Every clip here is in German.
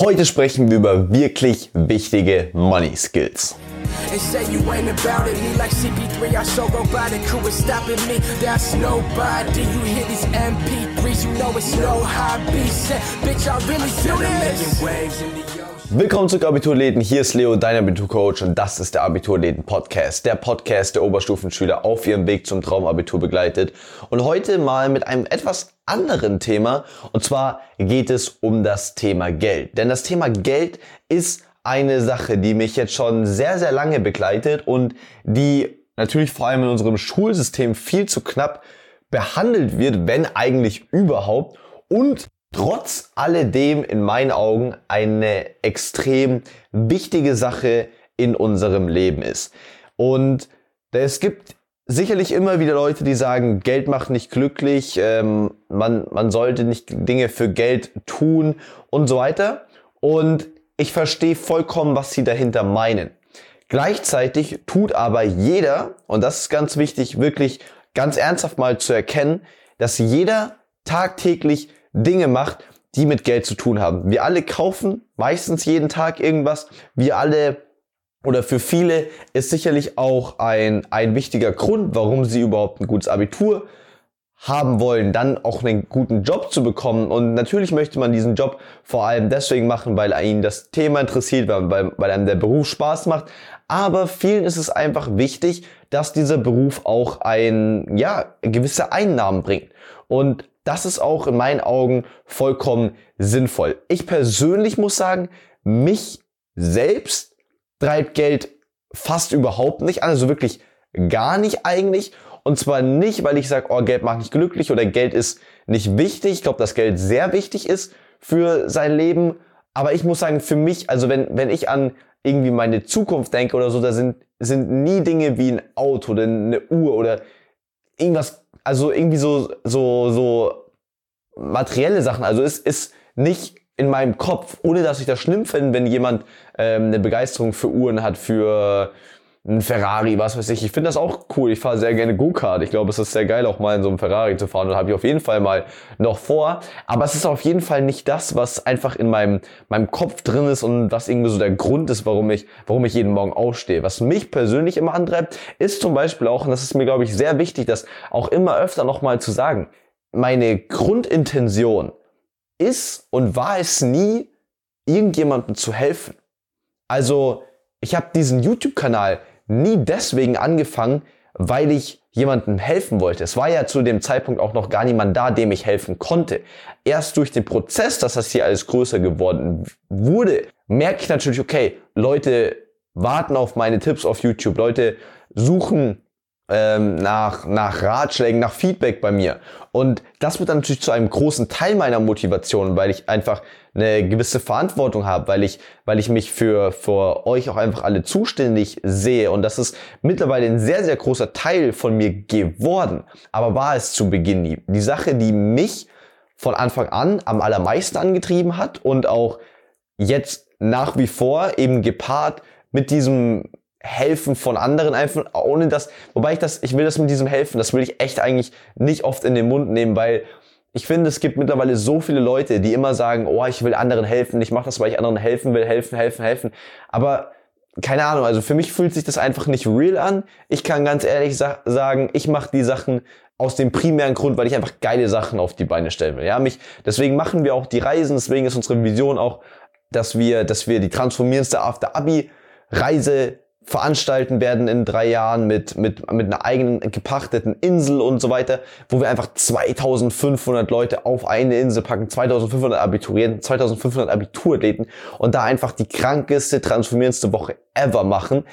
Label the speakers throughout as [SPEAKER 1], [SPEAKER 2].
[SPEAKER 1] Heute sprechen wir über wirklich wichtige Money Skills.
[SPEAKER 2] And say you ain't about it. Me like CP3, I so robotic. Who is stopping me? That's nobody. You hear these MP3s, you know it's no hobby. Say, bitch, I really do this. waves in the ocean.
[SPEAKER 1] Willkommen zurück Abiturläden, hier ist Leo, dein Abiturcoach und das ist der Abiturläden Podcast, der Podcast, der Oberstufenschüler auf ihrem Weg zum Traumabitur begleitet und heute mal mit einem etwas anderen Thema und zwar geht es um das Thema Geld, denn das Thema Geld ist eine Sache, die mich jetzt schon sehr, sehr lange begleitet und die natürlich vor allem in unserem Schulsystem viel zu knapp behandelt wird, wenn eigentlich überhaupt und trotz alledem in meinen Augen eine extrem wichtige Sache in unserem Leben ist. Und es gibt sicherlich immer wieder Leute, die sagen, Geld macht nicht glücklich, ähm, man, man sollte nicht Dinge für Geld tun und so weiter. Und ich verstehe vollkommen, was sie dahinter meinen. Gleichzeitig tut aber jeder, und das ist ganz wichtig, wirklich ganz ernsthaft mal zu erkennen, dass jeder tagtäglich Dinge macht, die mit Geld zu tun haben. Wir alle kaufen meistens jeden Tag irgendwas. Wir alle oder für viele ist sicherlich auch ein, ein wichtiger Grund, warum sie überhaupt ein gutes Abitur haben wollen, dann auch einen guten Job zu bekommen. Und natürlich möchte man diesen Job vor allem deswegen machen, weil ihnen das Thema interessiert, weil, weil einem der Beruf Spaß macht. Aber vielen ist es einfach wichtig, dass dieser Beruf auch ein, ja, gewisse Einnahmen bringt. Und das ist auch in meinen Augen vollkommen sinnvoll. Ich persönlich muss sagen, mich selbst treibt Geld fast überhaupt nicht an, also wirklich gar nicht eigentlich. Und zwar nicht, weil ich sage, oh, Geld macht nicht glücklich oder Geld ist nicht wichtig. Ich glaube, dass Geld sehr wichtig ist für sein Leben. Aber ich muss sagen, für mich, also wenn, wenn ich an irgendwie meine Zukunft denke oder so, da sind, sind nie Dinge wie ein Auto oder eine Uhr oder irgendwas also irgendwie so, so, so materielle Sachen. Also es ist nicht in meinem Kopf, ohne dass ich das schlimm finde, wenn jemand ähm, eine Begeisterung für Uhren hat, für ein Ferrari, was weiß ich. Ich finde das auch cool. Ich fahre sehr gerne Go-Kart. Ich glaube, es ist sehr geil, auch mal in so einem Ferrari zu fahren. Und habe ich auf jeden Fall mal noch vor. Aber es ist auf jeden Fall nicht das, was einfach in meinem, meinem Kopf drin ist und was irgendwie so der Grund ist, warum ich, warum ich jeden Morgen aufstehe. Was mich persönlich immer antreibt, ist zum Beispiel auch, und das ist mir, glaube ich, sehr wichtig, das auch immer öfter nochmal zu sagen. Meine Grundintention ist und war es nie, irgendjemandem zu helfen. Also, ich habe diesen YouTube-Kanal nie deswegen angefangen, weil ich jemandem helfen wollte. Es war ja zu dem Zeitpunkt auch noch gar niemand da, dem ich helfen konnte. Erst durch den Prozess, dass das hier alles größer geworden wurde, merke ich natürlich, okay, Leute warten auf meine Tipps auf YouTube, Leute suchen ähm, nach, nach Ratschlägen, nach Feedback bei mir. Und das wird dann natürlich zu einem großen Teil meiner Motivation, weil ich einfach eine gewisse Verantwortung habe, weil ich, weil ich mich für, für euch auch einfach alle zuständig sehe. Und das ist mittlerweile ein sehr, sehr großer Teil von mir geworden. Aber war es zu Beginn nie. Die Sache, die mich von Anfang an am allermeisten angetrieben hat und auch jetzt nach wie vor eben gepaart mit diesem Helfen von anderen einfach, ohne das, wobei ich das, ich will das mit diesem Helfen, das will ich echt eigentlich nicht oft in den Mund nehmen, weil ich finde, es gibt mittlerweile so viele Leute, die immer sagen, oh, ich will anderen helfen, ich mache das, weil ich anderen helfen will, helfen, helfen, helfen. Aber keine Ahnung, also für mich fühlt sich das einfach nicht real an. Ich kann ganz ehrlich sa sagen, ich mache die Sachen aus dem primären Grund, weil ich einfach geile Sachen auf die Beine stellen will. Ja, mich, deswegen machen wir auch die Reisen, deswegen ist unsere Vision auch, dass wir, dass wir die transformierendste After Abi Reise veranstalten werden in drei Jahren mit, mit, mit einer eigenen gepachteten Insel und so weiter, wo wir einfach 2500 Leute auf eine Insel packen, 2500 Abiturienten, 2500 Abiturathleten und da einfach die krankeste, transformierendste Woche ever machen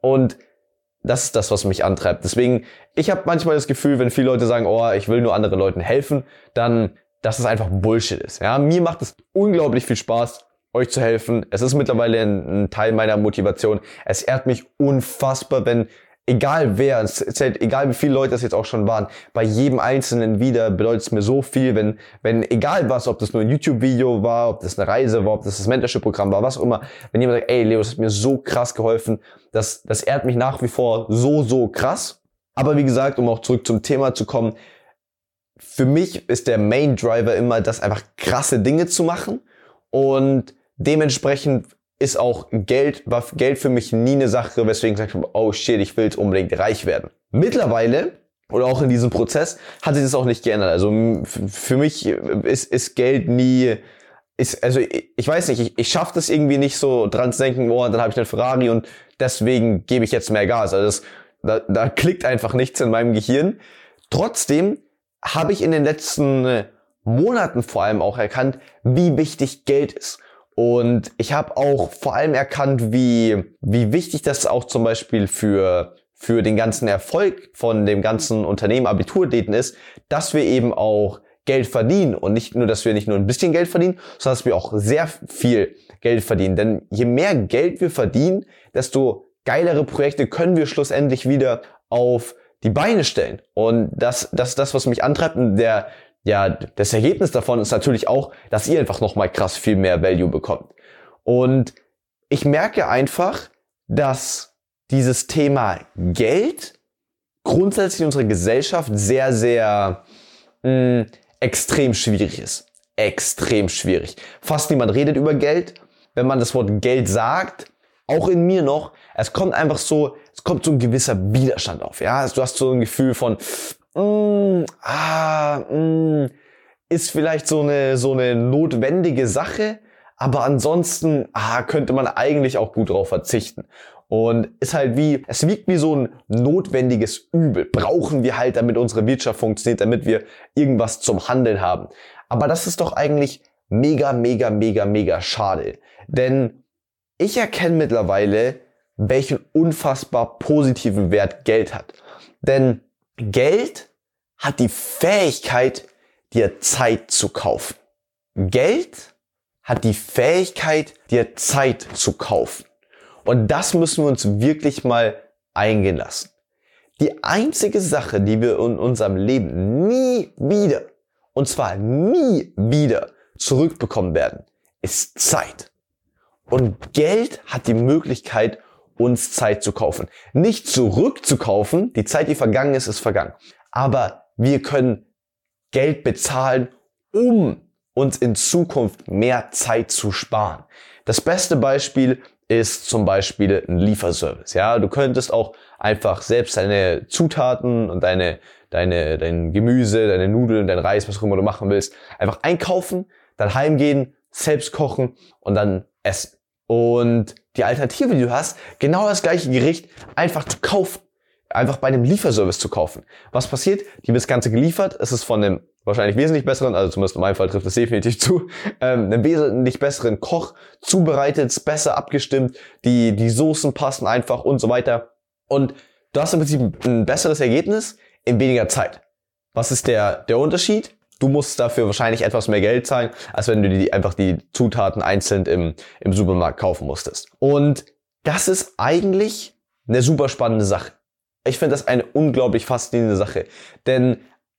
[SPEAKER 1] und das ist das, was mich antreibt. Deswegen, ich habe manchmal das Gefühl, wenn viele Leute sagen, oh, ich will nur anderen Leuten helfen, dann, dass es einfach Bullshit ist. Ja, mir macht es unglaublich viel Spaß, euch zu helfen. Es ist mittlerweile ein, ein Teil meiner Motivation. Es ehrt mich unfassbar, wenn egal wer, es zählt, egal wie viele Leute das jetzt auch schon waren, bei jedem Einzelnen wieder bedeutet es mir so viel, wenn, wenn egal was, ob das nur ein YouTube-Video war, ob das eine Reise war, ob das das Mentorship-Programm war, was auch immer, wenn jemand sagt, ey Leo, das hat mir so krass geholfen, das, das ehrt mich nach wie vor so, so krass. Aber wie gesagt, um auch zurück zum Thema zu kommen, für mich ist der Main Driver immer, das einfach krasse Dinge zu machen und dementsprechend ist auch Geld, war Geld für mich nie eine Sache, weswegen ich gesagt oh shit, ich will unbedingt reich werden. Mittlerweile oder auch in diesem Prozess hat sich das auch nicht geändert. Also für mich ist, ist Geld nie, ist, also ich, ich weiß nicht, ich, ich schaffe das irgendwie nicht so dran zu denken, oh, dann habe ich einen Ferrari und deswegen gebe ich jetzt mehr Gas. Also das, da, da klickt einfach nichts in meinem Gehirn. Trotzdem habe ich in den letzten Monaten vor allem auch erkannt, wie wichtig Geld ist. Und ich habe auch vor allem erkannt, wie, wie wichtig das auch zum Beispiel für, für den ganzen Erfolg von dem ganzen Unternehmen Abiturdaten ist, dass wir eben auch Geld verdienen und nicht nur, dass wir nicht nur ein bisschen Geld verdienen, sondern dass wir auch sehr viel Geld verdienen. Denn je mehr Geld wir verdienen, desto geilere Projekte können wir schlussendlich wieder auf die Beine stellen. Und das, das das, was mich antreibt. Und der, ja, das Ergebnis davon ist natürlich auch, dass ihr einfach nochmal krass viel mehr Value bekommt. Und ich merke einfach, dass dieses Thema Geld grundsätzlich in unserer Gesellschaft sehr, sehr mh, mm, extrem schwierig ist. Extrem schwierig. Fast niemand redet über Geld. Wenn man das Wort Geld sagt, auch in mir noch, es kommt einfach so, es kommt so ein gewisser Widerstand auf. Ja, also du hast so ein Gefühl von, mm, ah, mm, ist vielleicht so eine, so eine notwendige Sache, aber ansonsten ah, könnte man eigentlich auch gut drauf verzichten. Und ist halt wie, es wiegt wie so ein notwendiges Übel. Brauchen wir halt, damit unsere Wirtschaft funktioniert, damit wir irgendwas zum Handeln haben. Aber das ist doch eigentlich mega, mega, mega, mega schade. Denn ich erkenne mittlerweile, welchen unfassbar positiven Wert Geld hat. Denn Geld hat die Fähigkeit, dir Zeit zu kaufen. Geld hat die Fähigkeit, dir Zeit zu kaufen. Und das müssen wir uns wirklich mal eingehen lassen. Die einzige Sache, die wir in unserem Leben nie wieder, und zwar nie wieder zurückbekommen werden, ist Zeit. Und Geld hat die Möglichkeit, uns Zeit zu kaufen. Nicht zurückzukaufen, die Zeit, die vergangen ist, ist vergangen. Aber wir können Geld bezahlen, um uns in Zukunft mehr Zeit zu sparen. Das beste Beispiel ist zum Beispiel ein Lieferservice. Ja, du könntest auch einfach selbst deine Zutaten und deine, deine, dein Gemüse, deine Nudeln, dein Reis, was auch immer du machen willst, einfach einkaufen, dann heimgehen, selbst kochen und dann essen. Und die Alternative, die du hast, genau das gleiche Gericht einfach zu kaufen. Einfach bei einem Lieferservice zu kaufen. Was passiert? Die wird das Ganze geliefert. Es ist von einem wahrscheinlich wesentlich besseren, also zumindest in meinem Fall trifft es definitiv zu, ähm, einem wesentlich besseren Koch zubereitet, besser abgestimmt, die, die Soßen passen einfach und so weiter. Und du hast im Prinzip ein besseres Ergebnis in weniger Zeit. Was ist der, der Unterschied? Du musst dafür wahrscheinlich etwas mehr Geld zahlen, als wenn du die, einfach die Zutaten einzeln im, im Supermarkt kaufen musstest. Und das ist eigentlich eine super spannende Sache. Ich finde das eine unglaublich faszinierende Sache. Denn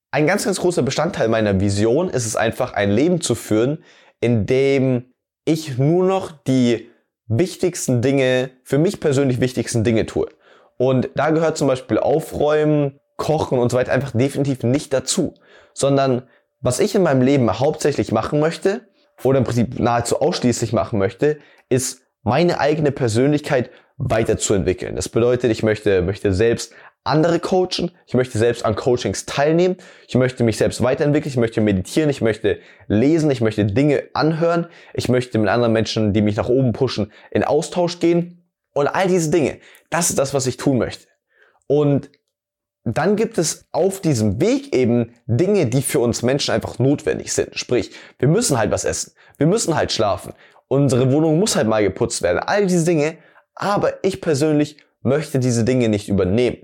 [SPEAKER 1] ein ganz, ganz großer Bestandteil meiner Vision ist es einfach, ein Leben zu führen, in dem ich nur noch die wichtigsten Dinge, für mich persönlich wichtigsten Dinge tue. Und da gehört zum Beispiel Aufräumen, Kochen und so weiter einfach definitiv nicht dazu, sondern was ich in meinem Leben hauptsächlich machen möchte oder im Prinzip nahezu ausschließlich machen möchte, ist meine eigene Persönlichkeit weiterzuentwickeln. Das bedeutet, ich möchte, möchte selbst andere coachen, ich möchte selbst an Coachings teilnehmen, ich möchte mich selbst weiterentwickeln, ich möchte meditieren, ich möchte lesen, ich möchte Dinge anhören, ich möchte mit anderen Menschen, die mich nach oben pushen, in Austausch gehen und all diese Dinge. Das ist das, was ich tun möchte. Und dann gibt es auf diesem Weg eben Dinge, die für uns Menschen einfach notwendig sind. Sprich, wir müssen halt was essen. Wir müssen halt schlafen. Unsere Wohnung muss halt mal geputzt werden. All diese Dinge. Aber ich persönlich möchte diese Dinge nicht übernehmen.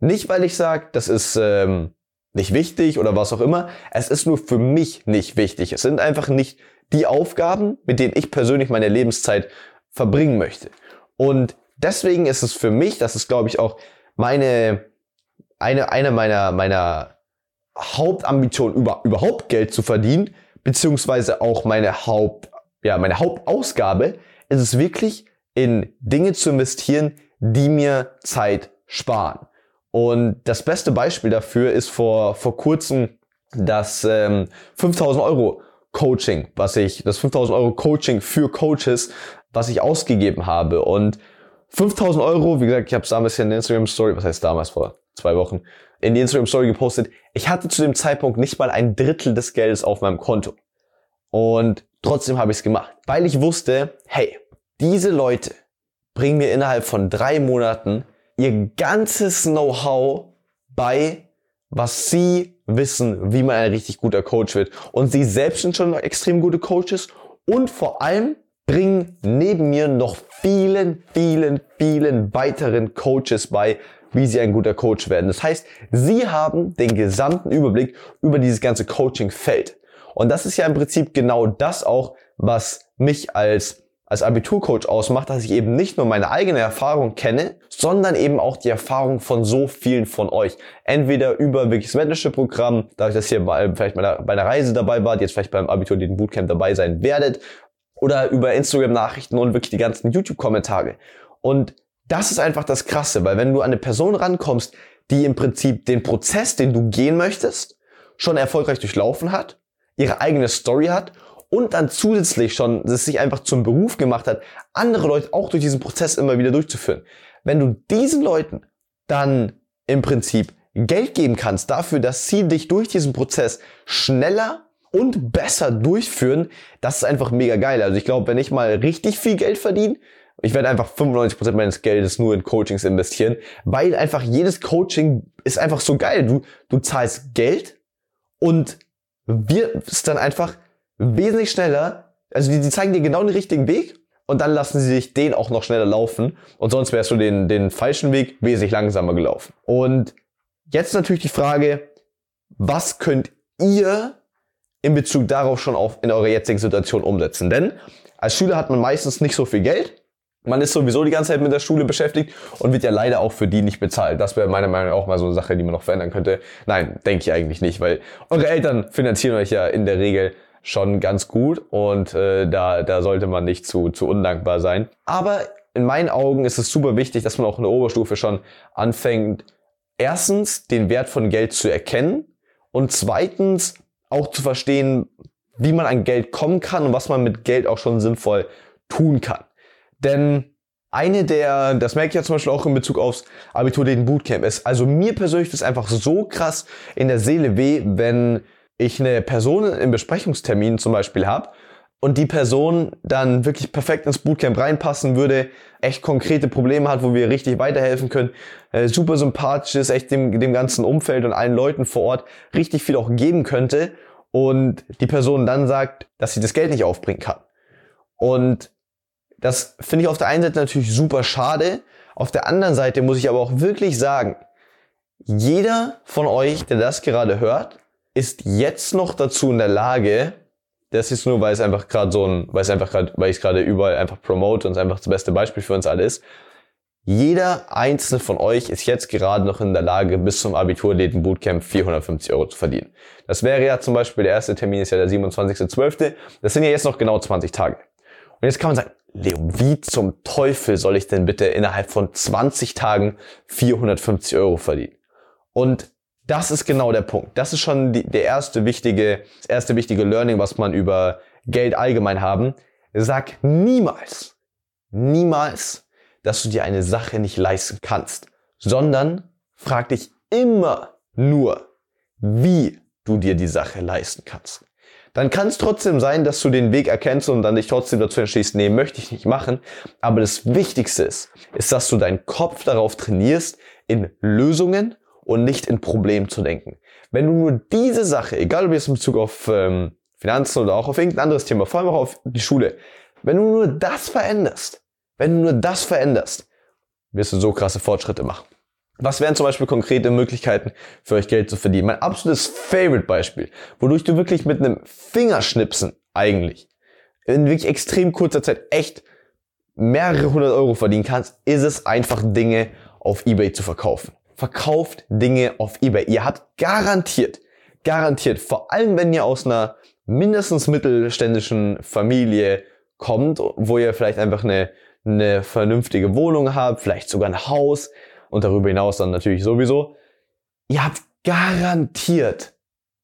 [SPEAKER 1] Nicht, weil ich sage, das ist ähm, nicht wichtig oder was auch immer. Es ist nur für mich nicht wichtig. Es sind einfach nicht die Aufgaben, mit denen ich persönlich meine Lebenszeit verbringen möchte. Und deswegen ist es für mich, das ist glaube ich auch meine eine, eine meiner, meiner Hauptambitionen, über, überhaupt Geld zu verdienen, beziehungsweise auch meine Haupt, ja, meine Hauptausgabe, ist es wirklich in Dinge zu investieren, die mir Zeit sparen. Und das beste Beispiel dafür ist vor, vor kurzem das ähm, 5000 Euro Coaching, was ich, das 5000 Euro Coaching für Coaches, was ich ausgegeben habe. Und 5000 Euro, wie gesagt, ich habe es damals in der Instagram Story, was heißt damals vor zwei Wochen, in die Instagram Story gepostet. Ich hatte zu dem Zeitpunkt nicht mal ein Drittel des Geldes auf meinem Konto. Und trotzdem habe ich es gemacht, weil ich wusste, hey, diese Leute bringen mir innerhalb von drei Monaten ihr ganzes Know-how bei, was sie wissen, wie man ein richtig guter Coach wird. Und sie selbst sind schon extrem gute Coaches und vor allem bringen neben mir noch vielen, vielen, vielen weiteren Coaches bei, wie sie ein guter Coach werden. Das heißt, sie haben den gesamten Überblick über dieses ganze Coaching-Feld. Und das ist ja im Prinzip genau das auch, was mich als als Abiturcoach ausmacht, dass ich eben nicht nur meine eigene Erfahrung kenne, sondern eben auch die Erfahrung von so vielen von euch. Entweder über wirklich das Mentorship-Programm, da ich das hier bei, vielleicht bei einer Reise dabei war, jetzt vielleicht beim Abitur den Bootcamp dabei sein werdet, oder über Instagram-Nachrichten und wirklich die ganzen YouTube-Kommentare. Und das ist einfach das Krasse, weil wenn du an eine Person rankommst, die im Prinzip den Prozess, den du gehen möchtest, schon erfolgreich durchlaufen hat, ihre eigene Story hat und dann zusätzlich schon es sich einfach zum Beruf gemacht hat, andere Leute auch durch diesen Prozess immer wieder durchzuführen. Wenn du diesen Leuten dann im Prinzip Geld geben kannst dafür, dass sie dich durch diesen Prozess schneller und besser durchführen, das ist einfach mega geil. Also ich glaube, wenn ich mal richtig viel Geld verdiene, ich werde einfach 95% meines Geldes nur in Coachings investieren, weil einfach jedes Coaching ist einfach so geil. Du, du zahlst Geld und wirst dann einfach wesentlich schneller. Also die, die zeigen dir genau den richtigen Weg und dann lassen sie sich den auch noch schneller laufen. Und sonst wärst du den, den falschen Weg wesentlich langsamer gelaufen. Und jetzt natürlich die Frage, was könnt ihr in Bezug darauf schon auf in eurer jetzigen Situation umsetzen? Denn als Schüler hat man meistens nicht so viel Geld. Man ist sowieso die ganze Zeit mit der Schule beschäftigt und wird ja leider auch für die nicht bezahlt. Das wäre meiner Meinung nach auch mal so eine Sache, die man noch verändern könnte. Nein, denke ich eigentlich nicht, weil eure Eltern finanzieren euch ja in der Regel schon ganz gut und äh, da, da sollte man nicht zu, zu undankbar sein. Aber in meinen Augen ist es super wichtig, dass man auch in der Oberstufe schon anfängt, erstens den Wert von Geld zu erkennen und zweitens auch zu verstehen, wie man an Geld kommen kann und was man mit Geld auch schon sinnvoll tun kann. Denn eine der, das merke ich ja zum Beispiel auch in Bezug aufs Abitur den Bootcamp ist, also mir persönlich ist einfach so krass in der Seele weh, wenn ich eine Person im Besprechungstermin zum Beispiel habe und die Person dann wirklich perfekt ins Bootcamp reinpassen würde, echt konkrete Probleme hat, wo wir richtig weiterhelfen können, äh, super sympathisch ist, echt dem, dem ganzen Umfeld und allen Leuten vor Ort richtig viel auch geben könnte und die Person dann sagt, dass sie das Geld nicht aufbringen kann. Und das finde ich auf der einen Seite natürlich super schade, auf der anderen Seite muss ich aber auch wirklich sagen, jeder von euch, der das gerade hört, ist jetzt noch dazu in der Lage, das ist nur, weil es einfach gerade so ein, weil es einfach gerade, weil ich es gerade überall einfach promote und es einfach das beste Beispiel für uns alle ist. Jeder einzelne von euch ist jetzt gerade noch in der Lage, bis zum Abiturläden Bootcamp 450 Euro zu verdienen. Das wäre ja zum Beispiel, der erste Termin ist ja der 27.12. Das sind ja jetzt noch genau 20 Tage. Und jetzt kann man sagen, Leo, wie zum Teufel soll ich denn bitte innerhalb von 20 Tagen 450 Euro verdienen? Und das ist genau der Punkt. Das ist schon die, der erste wichtige, das erste wichtige Learning, was man über Geld allgemein haben. Sag niemals, niemals, dass du dir eine Sache nicht leisten kannst, sondern frag dich immer nur, wie du dir die Sache leisten kannst. Dann kann es trotzdem sein, dass du den Weg erkennst und dann dich trotzdem dazu entschließt, nee, möchte ich nicht machen. Aber das Wichtigste ist, ist, dass du deinen Kopf darauf trainierst, in Lösungen und nicht in Problem zu denken. Wenn du nur diese Sache, egal ob jetzt in Bezug auf ähm, Finanzen oder auch auf irgendein anderes Thema, vor allem auch auf die Schule, wenn du nur das veränderst, wenn du nur das veränderst, wirst du so krasse Fortschritte machen. Was wären zum Beispiel konkrete Möglichkeiten für euch Geld zu verdienen? Mein absolutes Favorite-Beispiel, wodurch du wirklich mit einem Fingerschnipsen eigentlich in wirklich extrem kurzer Zeit echt mehrere hundert Euro verdienen kannst, ist es einfach Dinge auf eBay zu verkaufen verkauft Dinge auf eBay. Ihr habt garantiert, garantiert, vor allem wenn ihr aus einer mindestens mittelständischen Familie kommt, wo ihr vielleicht einfach eine, eine vernünftige Wohnung habt, vielleicht sogar ein Haus und darüber hinaus dann natürlich sowieso. Ihr habt garantiert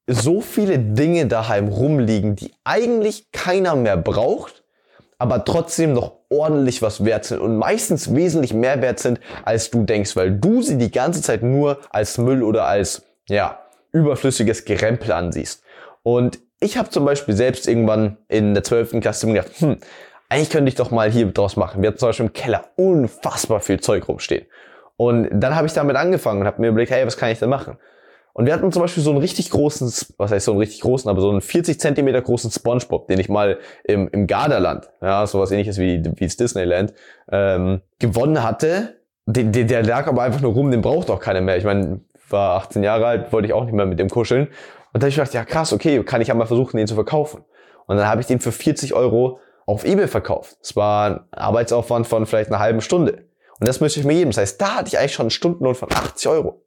[SPEAKER 1] so viele Dinge daheim rumliegen, die eigentlich keiner mehr braucht, aber trotzdem noch ordentlich was wert sind und meistens wesentlich mehr wert sind, als du denkst, weil du sie die ganze Zeit nur als Müll oder als, ja, überflüssiges Gerempel ansiehst. Und ich habe zum Beispiel selbst irgendwann in der 12. Klasse gedacht, hm, eigentlich könnte ich doch mal hier draus machen. Wir hatten zum Beispiel im Keller unfassbar viel Zeug rumstehen. Und dann habe ich damit angefangen und habe mir überlegt, hey, was kann ich denn machen? Und wir hatten zum Beispiel so einen richtig großen, was heißt so einen richtig großen, aber so einen 40 Zentimeter großen Spongebob, den ich mal im, im Garderland, ja, sowas ähnliches wie, wie Disneyland, ähm, gewonnen hatte. Der, der, der lag aber einfach nur rum, den braucht auch keiner mehr. Ich meine, war 18 Jahre alt, wollte ich auch nicht mehr mit dem kuscheln. Und da habe ich gedacht, ja krass, okay, kann ich ja mal versuchen, den zu verkaufen. Und dann habe ich den für 40 Euro auf Ebay verkauft. Das war ein Arbeitsaufwand von vielleicht einer halben Stunde. Und das müsste ich mir geben. Das heißt, da hatte ich eigentlich schon einen Stundenlohn von 80 Euro.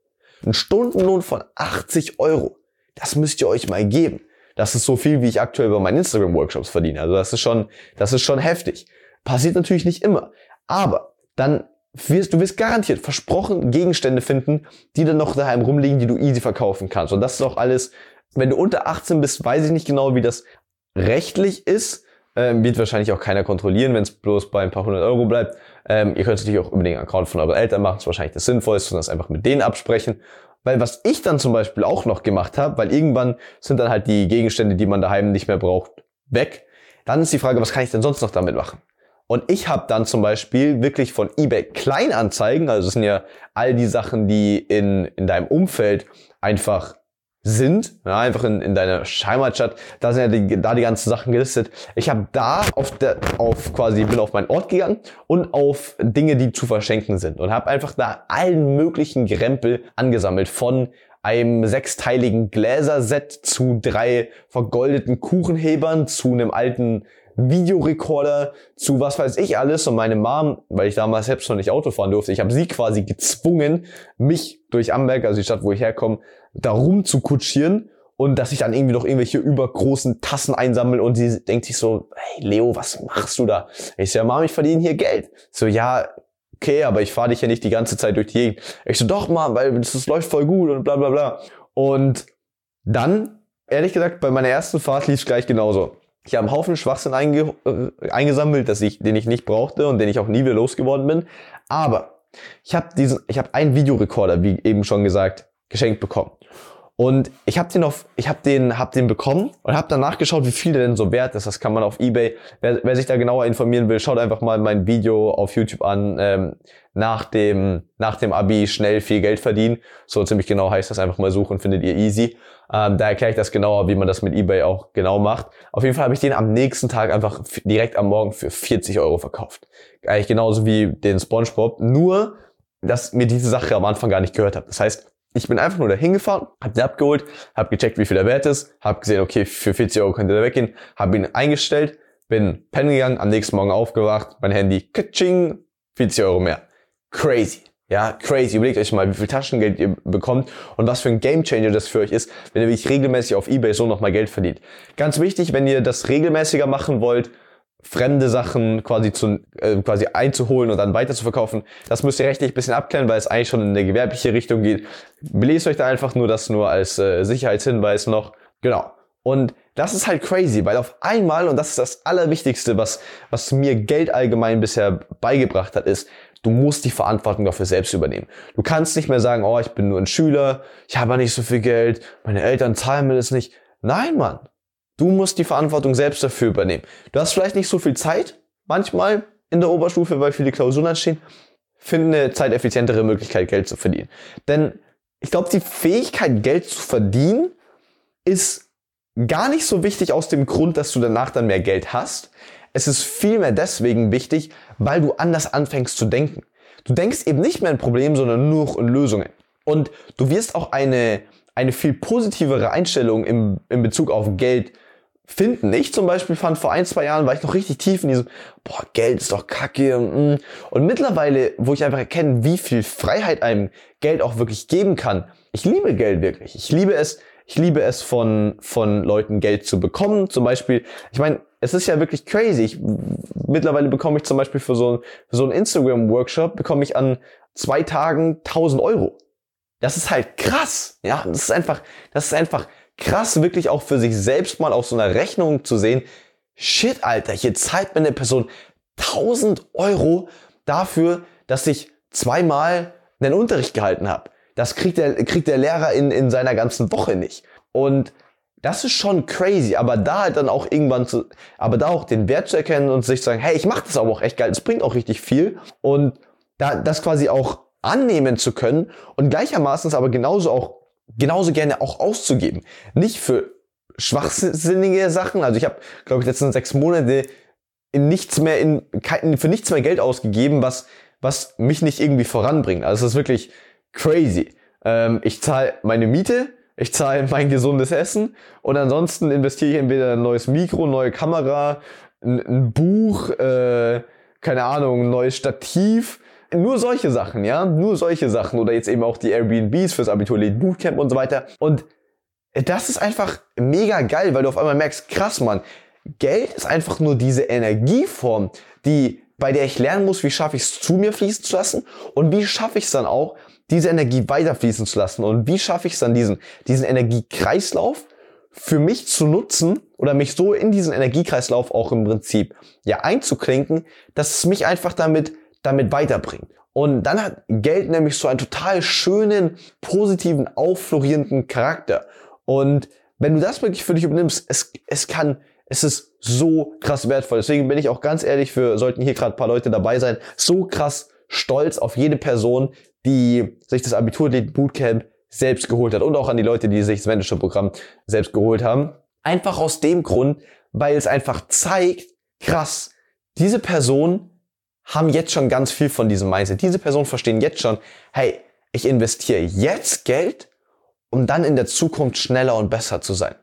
[SPEAKER 1] Ein Stundenlohn von 80 Euro. Das müsst ihr euch mal geben. Das ist so viel, wie ich aktuell bei meinen Instagram-Workshops verdiene. Also das ist schon, das ist schon heftig. Passiert natürlich nicht immer. Aber dann wirst, du wirst garantiert versprochen Gegenstände finden, die dann noch daheim rumliegen, die du easy verkaufen kannst. Und das ist auch alles, wenn du unter 18 bist, weiß ich nicht genau, wie das rechtlich ist. Ähm, wird wahrscheinlich auch keiner kontrollieren, wenn es bloß bei ein paar hundert Euro bleibt. Ähm, ihr könnt es natürlich auch über den Account von euren Eltern machen, das ist wahrscheinlich das Sinnvollste und das einfach mit denen absprechen. Weil was ich dann zum Beispiel auch noch gemacht habe, weil irgendwann sind dann halt die Gegenstände, die man daheim nicht mehr braucht, weg. Dann ist die Frage, was kann ich denn sonst noch damit machen? Und ich habe dann zum Beispiel wirklich von eBay Kleinanzeigen, also das sind ja all die Sachen, die in, in deinem Umfeld einfach sind, ja, einfach in, in deiner Heimatstadt, da sind ja die, da die ganzen Sachen gelistet. Ich habe da auf der, auf quasi, bin auf meinen Ort gegangen und auf Dinge, die zu verschenken sind. Und habe einfach da allen möglichen Gerempel angesammelt. Von einem sechsteiligen Gläserset zu drei vergoldeten Kuchenhebern zu einem alten Videorekorder zu was weiß ich alles und meine Mom, weil ich damals selbst noch nicht Auto fahren durfte, ich habe sie quasi gezwungen, mich durch Amberg, also die Stadt, wo ich herkomme, da rum zu kutschieren und dass ich dann irgendwie noch irgendwelche übergroßen Tassen einsammel und sie denkt sich so, hey Leo, was machst du da? Ich so, ja Mom, ich verdiene hier Geld. So, ja, okay, aber ich fahre dich ja nicht die ganze Zeit durch die Gegend. Ich so, doch Mom, weil das läuft voll gut und bla bla bla. Und dann, ehrlich gesagt, bei meiner ersten Fahrt lief es gleich genauso. Ich habe einen Haufen Schwachsinn einge äh, eingesammelt, dass ich, den ich nicht brauchte und den ich auch nie wieder losgeworden bin. Aber ich habe diesen, ich habe einen Videorekorder, wie eben schon gesagt, geschenkt bekommen. Und ich habe den auf, ich habe den, hab den bekommen und habe dann nachgeschaut, wie viel der denn so wert ist. Das kann man auf eBay. Wer, wer sich da genauer informieren will, schaut einfach mal mein Video auf YouTube an. Ähm, nach dem, nach dem Abi schnell viel Geld verdienen. So ziemlich genau heißt das. Einfach mal suchen, findet ihr easy. Ähm, da erkläre ich das genauer, wie man das mit eBay auch genau macht. Auf jeden Fall habe ich den am nächsten Tag einfach direkt am Morgen für 40 Euro verkauft. Eigentlich genauso wie den SpongeBob. Nur, dass mir diese Sache am Anfang gar nicht gehört hat. Das heißt, ich bin einfach nur dahin gefahren, habe den abgeholt, habe gecheckt, wie viel der Wert ist, habe gesehen, okay, für 40 Euro könnte der weggehen, habe ihn eingestellt, bin pennen gegangen, am nächsten Morgen aufgewacht, mein Handy, kitsching, 40 Euro mehr. Crazy. Ja, crazy. Überlegt euch mal, wie viel Taschengeld ihr bekommt und was für ein Gamechanger das für euch ist, wenn ihr wirklich regelmäßig auf Ebay so nochmal Geld verdient. Ganz wichtig, wenn ihr das regelmäßiger machen wollt, fremde Sachen quasi zu, äh, quasi einzuholen und dann weiter zu verkaufen. Das müsst ihr rechtlich ein bisschen abklären, weil es eigentlich schon in eine gewerbliche Richtung geht. Belest euch da einfach nur das nur als äh, Sicherheitshinweis noch. Genau. Und das ist halt crazy, weil auf einmal, und das ist das Allerwichtigste, was, was mir Geld allgemein bisher beigebracht hat, ist, du musst die Verantwortung dafür selbst übernehmen. Du kannst nicht mehr sagen, oh, ich bin nur ein Schüler, ich habe nicht so viel Geld, meine Eltern zahlen mir das nicht. Nein, Mann. Du musst die Verantwortung selbst dafür übernehmen. Du hast vielleicht nicht so viel Zeit, manchmal in der Oberstufe, weil viele Klausuren anstehen. Finde eine zeiteffizientere Möglichkeit, Geld zu verdienen. Denn ich glaube, die Fähigkeit, Geld zu verdienen, ist gar nicht so wichtig aus dem Grund, dass du danach dann mehr Geld hast. Es ist vielmehr deswegen wichtig, weil du anders anfängst zu denken. Du denkst eben nicht mehr in Problemen, sondern nur in Lösungen. Und du wirst auch eine, eine viel positivere Einstellung im, in Bezug auf Geld finden. Ich zum Beispiel fand vor ein, zwei Jahren, war ich noch richtig tief in diesem, boah, Geld ist doch kacke. Mm. Und mittlerweile, wo ich einfach erkenne, wie viel Freiheit einem Geld auch wirklich geben kann. Ich liebe Geld wirklich. Ich liebe es, ich liebe es von, von Leuten Geld zu bekommen. Zum Beispiel, ich meine, es ist ja wirklich crazy. Ich, mittlerweile bekomme ich zum Beispiel für so, ein, für so einen Instagram-Workshop, bekomme ich an zwei Tagen 1000 Euro. Das ist halt krass. Ja, das ist einfach, das ist einfach krass, wirklich auch für sich selbst mal auf so einer Rechnung zu sehen, shit, Alter, hier zahlt mir eine Person 1000 Euro dafür, dass ich zweimal einen Unterricht gehalten habe. Das kriegt der, kriegt der Lehrer in, in seiner ganzen Woche nicht. Und das ist schon crazy, aber da halt dann auch irgendwann zu, aber da auch den Wert zu erkennen und sich zu sagen, hey, ich mache das aber auch echt geil, es bringt auch richtig viel und da das quasi auch annehmen zu können und gleichermaßen aber genauso auch genauso gerne auch auszugeben, nicht für schwachsinnige Sachen. Also ich habe, glaube ich, letzten sechs Monate in nichts mehr in für nichts mehr Geld ausgegeben, was was mich nicht irgendwie voranbringt. Also es ist wirklich crazy. Ähm, ich zahle meine Miete, ich zahle mein gesundes Essen und ansonsten investiere ich entweder ein neues Mikro, neue Kamera, ein, ein Buch, äh, keine Ahnung, ein neues Stativ. Nur solche Sachen, ja, nur solche Sachen oder jetzt eben auch die Airbnbs fürs Abitur Bootcamp und so weiter. Und das ist einfach mega geil, weil du auf einmal merkst, krass, Mann, Geld ist einfach nur diese Energieform, die bei der ich lernen muss, wie schaffe ich es zu mir fließen zu lassen und wie schaffe ich es dann auch, diese Energie weiterfließen zu lassen und wie schaffe ich es dann, diesen, diesen Energiekreislauf für mich zu nutzen oder mich so in diesen Energiekreislauf auch im Prinzip ja einzuklinken, dass es mich einfach damit, damit weiterbringt. Und dann hat Geld nämlich so einen total schönen, positiven, aufflorierenden Charakter. Und wenn du das wirklich für dich übernimmst, es, es kann es ist so krass wertvoll. Deswegen bin ich auch ganz ehrlich, für sollten hier gerade paar Leute dabei sein, so krass stolz auf jede Person, die sich das Abitur Bootcamp selbst geholt hat und auch an die Leute, die sich das Mentorship-Programm selbst geholt haben. Einfach aus dem Grund, weil es einfach zeigt, krass, diese Personen haben jetzt schon ganz viel von diesem Mindset. Diese Personen verstehen jetzt schon, hey, ich investiere jetzt Geld, um dann in der Zukunft schneller und besser zu sein.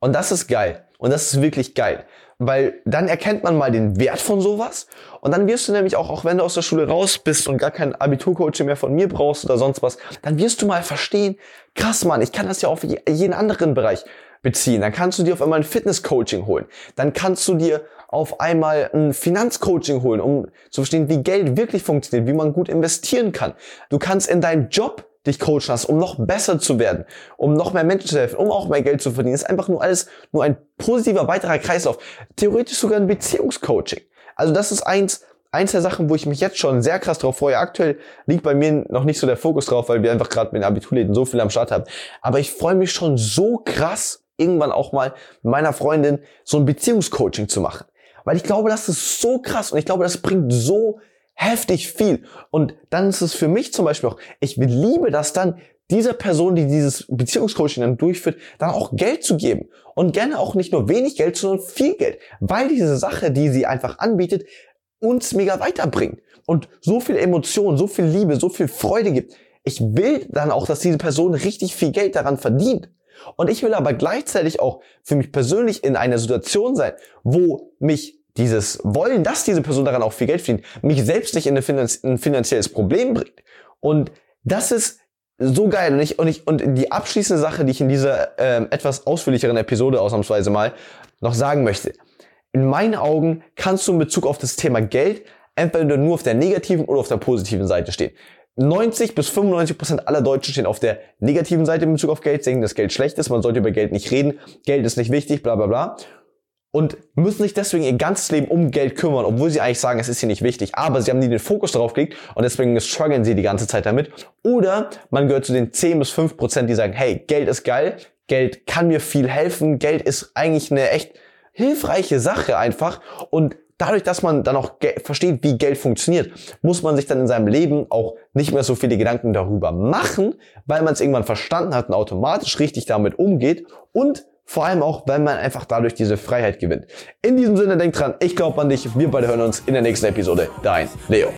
[SPEAKER 1] Und das ist geil. Und das ist wirklich geil. Weil dann erkennt man mal den Wert von sowas. Und dann wirst du nämlich auch, auch wenn du aus der Schule raus bist und gar kein Abiturcoaching mehr von mir brauchst oder sonst was, dann wirst du mal verstehen, krass Mann, ich kann das ja auf jeden anderen Bereich beziehen. Dann kannst du dir auf einmal ein Fitnesscoaching holen. Dann kannst du dir auf einmal ein Finanzcoaching holen, um zu verstehen, wie Geld wirklich funktioniert, wie man gut investieren kann. Du kannst in deinem Job dich coachen hast, um noch besser zu werden, um noch mehr Menschen zu helfen, um auch mehr Geld zu verdienen. ist einfach nur alles nur ein positiver weiterer Kreislauf. Theoretisch sogar ein Beziehungscoaching. Also das ist eins, eins der Sachen, wo ich mich jetzt schon sehr krass drauf freue. Aktuell liegt bei mir noch nicht so der Fokus drauf, weil wir einfach gerade mit den Abiturläden so viel am Start haben. Aber ich freue mich schon so krass, irgendwann auch mal mit meiner Freundin so ein Beziehungscoaching zu machen. Weil ich glaube, das ist so krass und ich glaube, das bringt so heftig viel. Und dann ist es für mich zum Beispiel auch, ich liebe das dann, dieser Person, die dieses Beziehungscoaching dann durchführt, dann auch Geld zu geben. Und gerne auch nicht nur wenig Geld, sondern viel Geld. Weil diese Sache, die sie einfach anbietet, uns mega weiterbringt. Und so viel Emotion, so viel Liebe, so viel Freude gibt. Ich will dann auch, dass diese Person richtig viel Geld daran verdient. Und ich will aber gleichzeitig auch für mich persönlich in einer Situation sein, wo mich dieses Wollen, dass diese Person daran auch viel Geld verdient, mich selbst nicht in ein finanzielles Problem bringt. Und das ist so geil. Und, ich, und, ich, und die abschließende Sache, die ich in dieser ähm, etwas ausführlicheren Episode ausnahmsweise mal noch sagen möchte. In meinen Augen kannst du in Bezug auf das Thema Geld entweder nur auf der negativen oder auf der positiven Seite stehen. 90 bis 95 Prozent aller Deutschen stehen auf der negativen Seite in Bezug auf Geld, denken, dass Geld schlecht ist, man sollte über Geld nicht reden, Geld ist nicht wichtig, bla bla bla und müssen sich deswegen ihr ganzes Leben um Geld kümmern, obwohl sie eigentlich sagen, es ist ihnen nicht wichtig. Aber sie haben nie den Fokus darauf gelegt und deswegen strugglen sie die ganze Zeit damit. Oder man gehört zu den 10 bis 5 Prozent, die sagen, hey, Geld ist geil, Geld kann mir viel helfen, Geld ist eigentlich eine echt hilfreiche Sache einfach und dadurch, dass man dann auch versteht, wie Geld funktioniert, muss man sich dann in seinem Leben auch nicht mehr so viele Gedanken darüber machen, weil man es irgendwann verstanden hat und automatisch richtig damit umgeht und vor allem auch, weil man einfach dadurch diese Freiheit gewinnt. In diesem Sinne, denkt dran, ich glaube an dich. Wir beide hören uns in der nächsten Episode. Dein Leo.